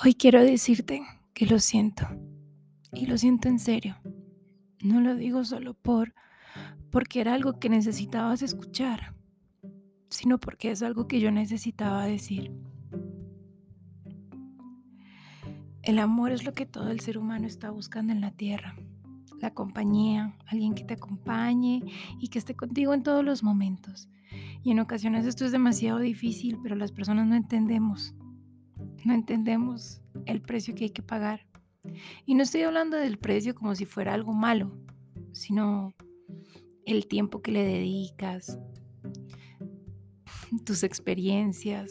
Hoy quiero decirte que lo siento. Y lo siento en serio. No lo digo solo por porque era algo que necesitabas escuchar, sino porque es algo que yo necesitaba decir. El amor es lo que todo el ser humano está buscando en la tierra. La compañía, alguien que te acompañe y que esté contigo en todos los momentos. Y en ocasiones esto es demasiado difícil, pero las personas no entendemos. No entendemos el precio que hay que pagar. Y no estoy hablando del precio como si fuera algo malo, sino el tiempo que le dedicas, tus experiencias,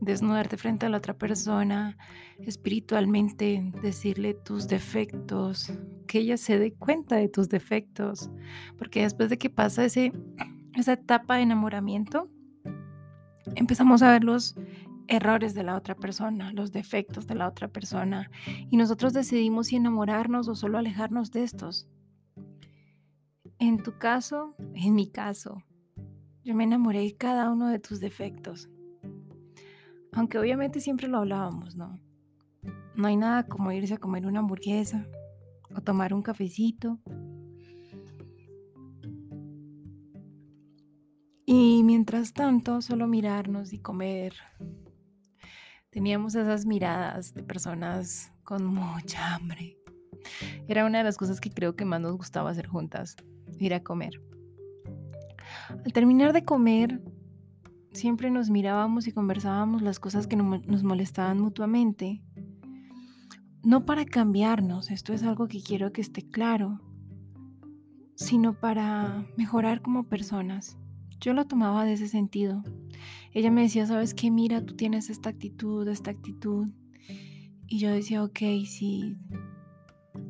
desnudarte frente a la otra persona, espiritualmente decirle tus defectos, que ella se dé cuenta de tus defectos, porque después de que pasa ese, esa etapa de enamoramiento, empezamos a verlos errores de la otra persona, los defectos de la otra persona, y nosotros decidimos si enamorarnos o solo alejarnos de estos. En tu caso, en mi caso, yo me enamoré de cada uno de tus defectos. Aunque obviamente siempre lo hablábamos, ¿no? No hay nada como irse a comer una hamburguesa o tomar un cafecito. Y mientras tanto, solo mirarnos y comer teníamos esas miradas de personas con mucha hambre. Era una de las cosas que creo que más nos gustaba hacer juntas, ir a comer. Al terminar de comer, siempre nos mirábamos y conversábamos las cosas que nos molestaban mutuamente. No para cambiarnos, esto es algo que quiero que esté claro, sino para mejorar como personas. Yo lo tomaba de ese sentido. Ella me decía, ¿sabes qué? Mira, tú tienes esta actitud, esta actitud. Y yo decía, ok, sí,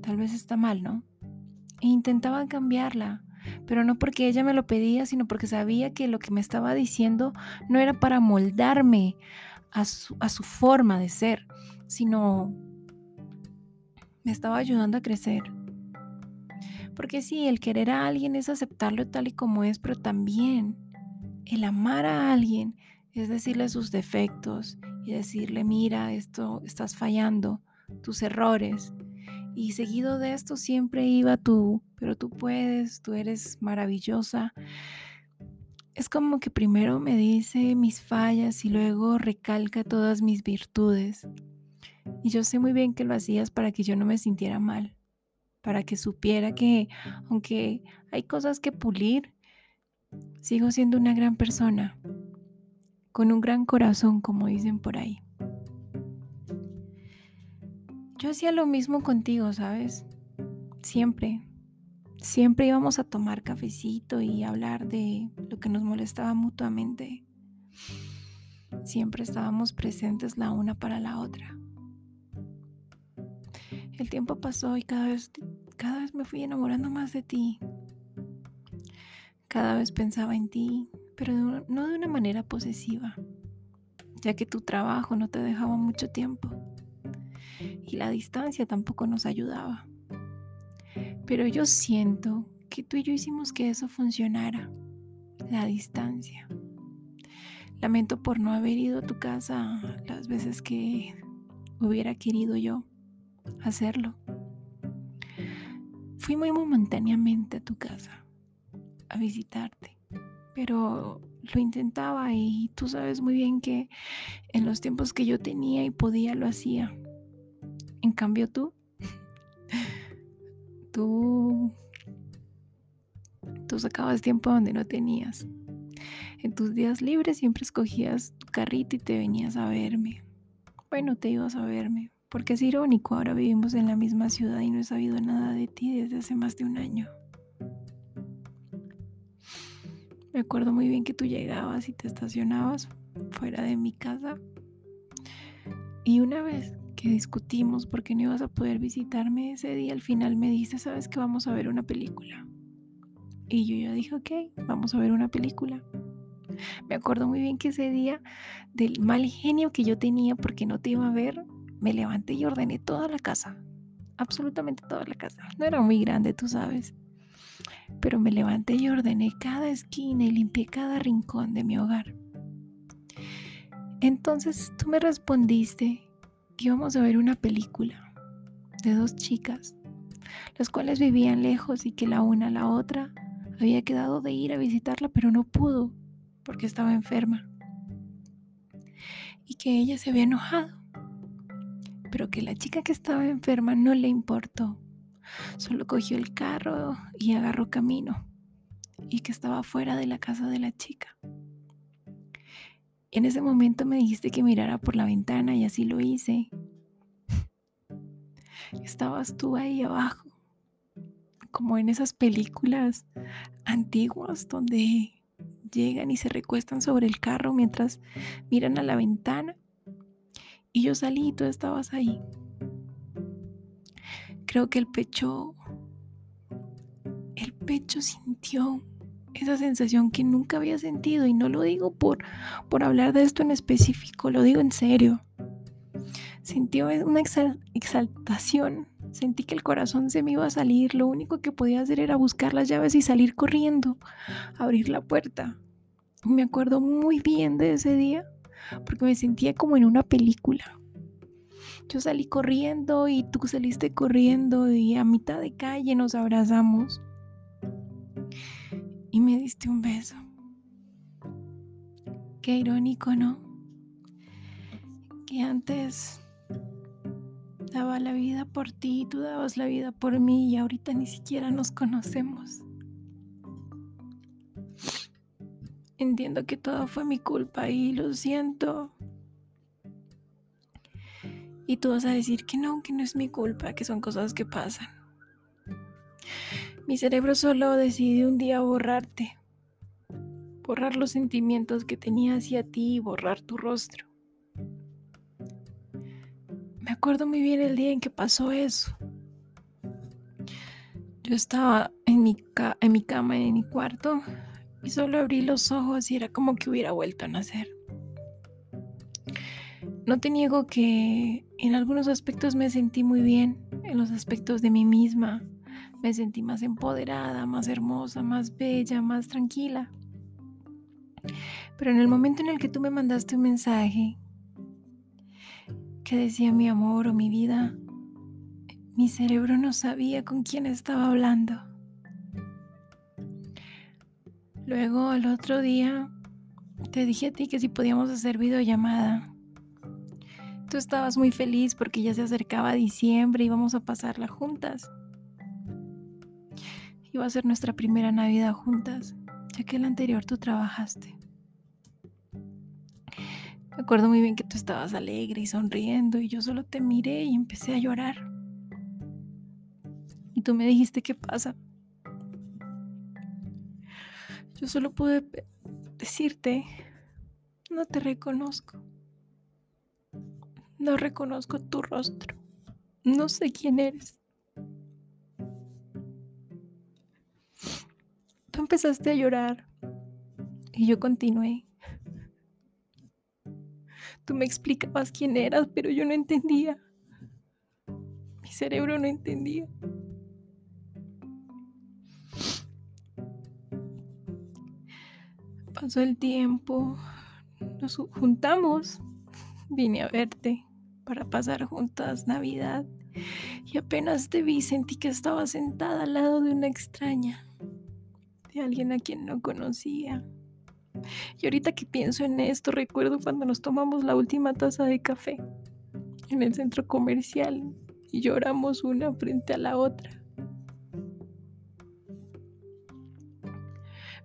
tal vez está mal, ¿no? E intentaba cambiarla, pero no porque ella me lo pedía, sino porque sabía que lo que me estaba diciendo no era para moldarme a su, a su forma de ser, sino me estaba ayudando a crecer. Porque sí, el querer a alguien es aceptarlo tal y como es, pero también el amar a alguien es decirle sus defectos y decirle, mira, esto estás fallando, tus errores. Y seguido de esto siempre iba tú, pero tú puedes, tú eres maravillosa. Es como que primero me dice mis fallas y luego recalca todas mis virtudes. Y yo sé muy bien que lo hacías para que yo no me sintiera mal para que supiera que aunque hay cosas que pulir, sigo siendo una gran persona, con un gran corazón, como dicen por ahí. Yo hacía lo mismo contigo, ¿sabes? Siempre, siempre íbamos a tomar cafecito y hablar de lo que nos molestaba mutuamente. Siempre estábamos presentes la una para la otra. El tiempo pasó y cada vez, cada vez me fui enamorando más de ti. Cada vez pensaba en ti, pero no de una manera posesiva, ya que tu trabajo no te dejaba mucho tiempo y la distancia tampoco nos ayudaba. Pero yo siento que tú y yo hicimos que eso funcionara, la distancia. Lamento por no haber ido a tu casa las veces que hubiera querido yo hacerlo. Fui muy momentáneamente a tu casa a visitarte, pero lo intentaba y tú sabes muy bien que en los tiempos que yo tenía y podía lo hacía. En cambio tú, tú, tú sacabas tiempo donde no tenías. En tus días libres siempre escogías tu carrito y te venías a verme. Bueno, te ibas a verme, porque es irónico, ahora vivimos en la misma ciudad y no he sabido nada de ti desde hace más de un año. Me acuerdo muy bien que tú llegabas y te estacionabas fuera de mi casa. Y una vez que discutimos porque no ibas a poder visitarme ese día, al final me dijiste, sabes que vamos a ver una película. Y yo ya dije, ok, vamos a ver una película. Me acuerdo muy bien que ese día del mal genio que yo tenía porque no te iba a ver, me levanté y ordené toda la casa, absolutamente toda la casa. No era muy grande, tú sabes, pero me levanté y ordené cada esquina y limpié cada rincón de mi hogar. Entonces tú me respondiste que íbamos a ver una película de dos chicas, las cuales vivían lejos y que la una a la otra había quedado de ir a visitarla, pero no pudo porque estaba enferma. Y que ella se había enojado, pero que la chica que estaba enferma no le importó. Solo cogió el carro y agarró camino y que estaba fuera de la casa de la chica. En ese momento me dijiste que mirara por la ventana y así lo hice. Estabas tú ahí abajo, como en esas películas antiguas donde llegan y se recuestan sobre el carro mientras miran a la ventana. Yo salí y tú estabas ahí. Creo que el pecho, el pecho sintió esa sensación que nunca había sentido y no lo digo por, por hablar de esto en específico, lo digo en serio. Sintió una exaltación, sentí que el corazón se me iba a salir, lo único que podía hacer era buscar las llaves y salir corriendo, abrir la puerta. Me acuerdo muy bien de ese día porque me sentía como en una película. Yo salí corriendo y tú saliste corriendo y a mitad de calle nos abrazamos y me diste un beso. Qué irónico, ¿no? Que antes daba la vida por ti, tú dabas la vida por mí y ahorita ni siquiera nos conocemos. Entiendo que todo fue mi culpa y lo siento. Y tú vas a decir que no, que no es mi culpa, que son cosas que pasan. Mi cerebro solo decidió un día borrarte, borrar los sentimientos que tenía hacia ti y borrar tu rostro. Me acuerdo muy bien el día en que pasó eso. Yo estaba en mi, en mi cama, en mi cuarto, y solo abrí los ojos y era como que hubiera vuelto a nacer. No te niego que en algunos aspectos me sentí muy bien, en los aspectos de mí misma, me sentí más empoderada, más hermosa, más bella, más tranquila. Pero en el momento en el que tú me mandaste un mensaje que decía mi amor o mi vida, mi cerebro no sabía con quién estaba hablando. Luego al otro día te dije a ti que si podíamos hacer videollamada. Tú estabas muy feliz porque ya se acercaba diciembre y íbamos a pasarla juntas. Iba a ser nuestra primera Navidad juntas, ya que el anterior tú trabajaste. Me acuerdo muy bien que tú estabas alegre y sonriendo y yo solo te miré y empecé a llorar. Y tú me dijiste qué pasa. Yo solo pude decirte, no te reconozco. No reconozco tu rostro. No sé quién eres. empezaste a llorar y yo continué. Tú me explicabas quién eras, pero yo no entendía. Mi cerebro no entendía. Pasó el tiempo, nos juntamos, vine a verte para pasar juntas Navidad y apenas te vi sentí que estaba sentada al lado de una extraña de alguien a quien no conocía. Y ahorita que pienso en esto, recuerdo cuando nos tomamos la última taza de café en el centro comercial y lloramos una frente a la otra.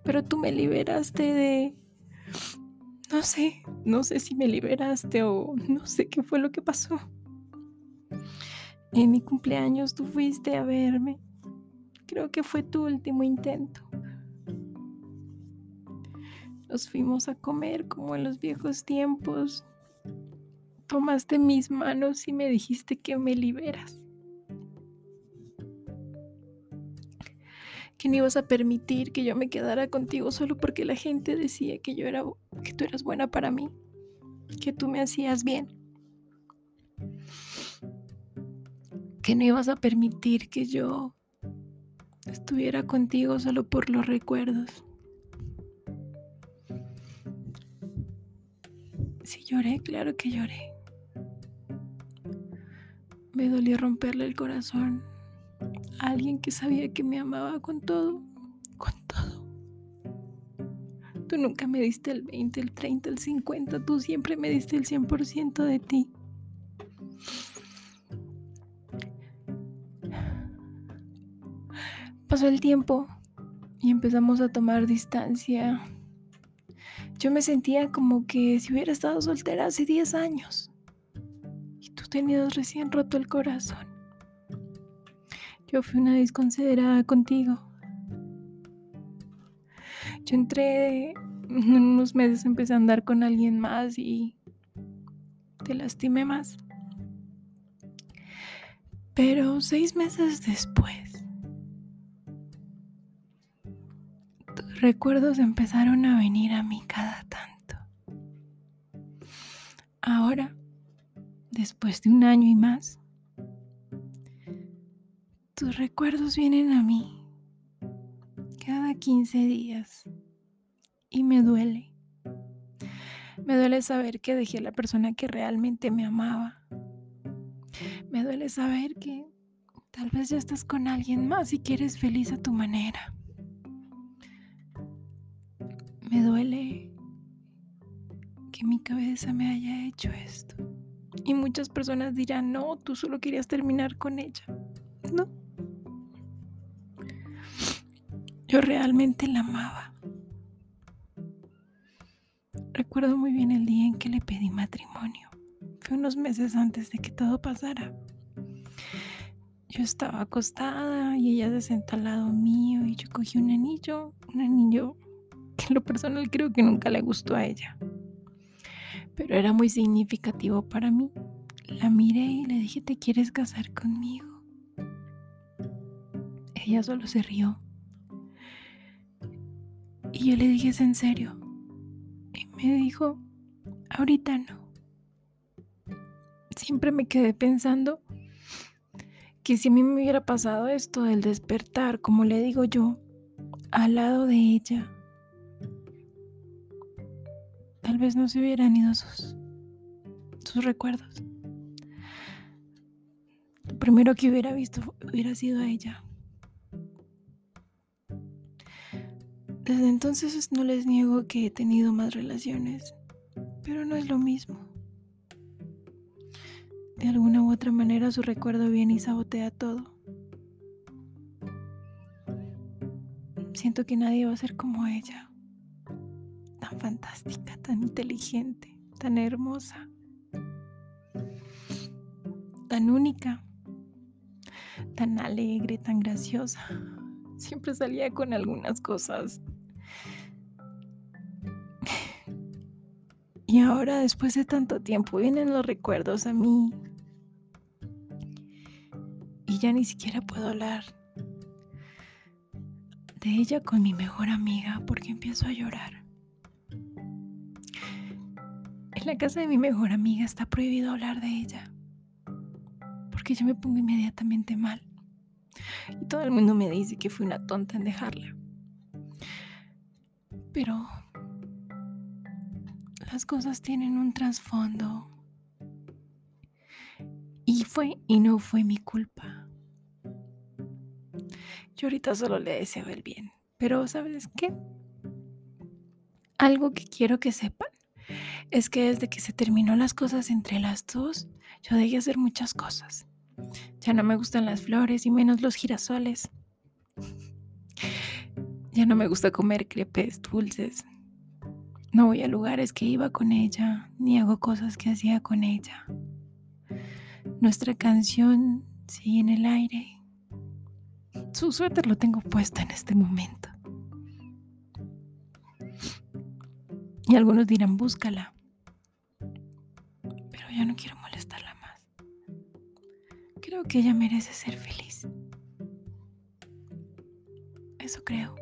Pero tú me liberaste de... No sé, no sé si me liberaste o no sé qué fue lo que pasó. En mi cumpleaños tú fuiste a verme. Creo que fue tu último intento. Nos fuimos a comer como en los viejos tiempos. Tomaste mis manos y me dijiste que me liberas. Que no ibas a permitir que yo me quedara contigo solo porque la gente decía que yo era que tú eras buena para mí, que tú me hacías bien. Que no ibas a permitir que yo estuviera contigo solo por los recuerdos. Sí lloré, claro que lloré. Me dolió romperle el corazón alguien que sabía que me amaba con todo, con todo. Tú nunca me diste el 20, el 30, el 50, tú siempre me diste el 100% de ti. Pasó el tiempo y empezamos a tomar distancia. Yo me sentía como que si hubiera estado soltera hace 10 años y tú tenías recién roto el corazón. Yo fui una desconsiderada contigo. Yo entré en unos meses, empecé a andar con alguien más y te lastimé más. Pero seis meses después, recuerdos empezaron a venir a mí cada tanto. Ahora, después de un año y más, tus recuerdos vienen a mí cada 15 días y me duele. Me duele saber que dejé a la persona que realmente me amaba. Me duele saber que tal vez ya estás con alguien más y quieres feliz a tu manera. Me duele que mi cabeza me haya hecho esto. Y muchas personas dirán, no, tú solo querías terminar con ella. No. Yo realmente la amaba. Recuerdo muy bien el día en que le pedí matrimonio. Fue unos meses antes de que todo pasara. Yo estaba acostada y ella se sentó al lado mío y yo cogí un anillo, un anillo que en lo personal creo que nunca le gustó a ella. Pero era muy significativo para mí. La miré y le dije, ¿te quieres casar conmigo? Ella solo se rió. Y yo le dije, ¿es en serio? Y me dijo, ahorita no. Siempre me quedé pensando que si a mí me hubiera pasado esto del despertar, como le digo yo, al lado de ella, tal vez no se hubieran ido sus, sus recuerdos. Lo primero que hubiera visto hubiera sido a ella. Desde entonces no les niego que he tenido más relaciones, pero no es lo mismo. De alguna u otra manera su recuerdo viene y sabotea todo. Siento que nadie va a ser como ella tan fantástica, tan inteligente, tan hermosa, tan única, tan alegre, tan graciosa. Siempre salía con algunas cosas. Y ahora, después de tanto tiempo, vienen los recuerdos a mí. Y ya ni siquiera puedo hablar de ella con mi mejor amiga porque empiezo a llorar. En la casa de mi mejor amiga está prohibido hablar de ella. Porque yo me pongo inmediatamente mal. Y todo el mundo me dice que fui una tonta en dejarla. Pero las cosas tienen un trasfondo. Y fue y no fue mi culpa. Yo ahorita solo le deseo el bien. Pero ¿sabes qué? Algo que quiero que sepan es que desde que se terminó las cosas entre las dos, yo dejé hacer muchas cosas. Ya no me gustan las flores y menos los girasoles. Ya no me gusta comer crepes dulces. No voy a lugares que iba con ella, ni hago cosas que hacía con ella. Nuestra canción sigue en el aire. Su suéter lo tengo puesto en este momento. Y algunos dirán, búscala. Pero yo no quiero molestarla más. Creo que ella merece ser feliz. Eso creo.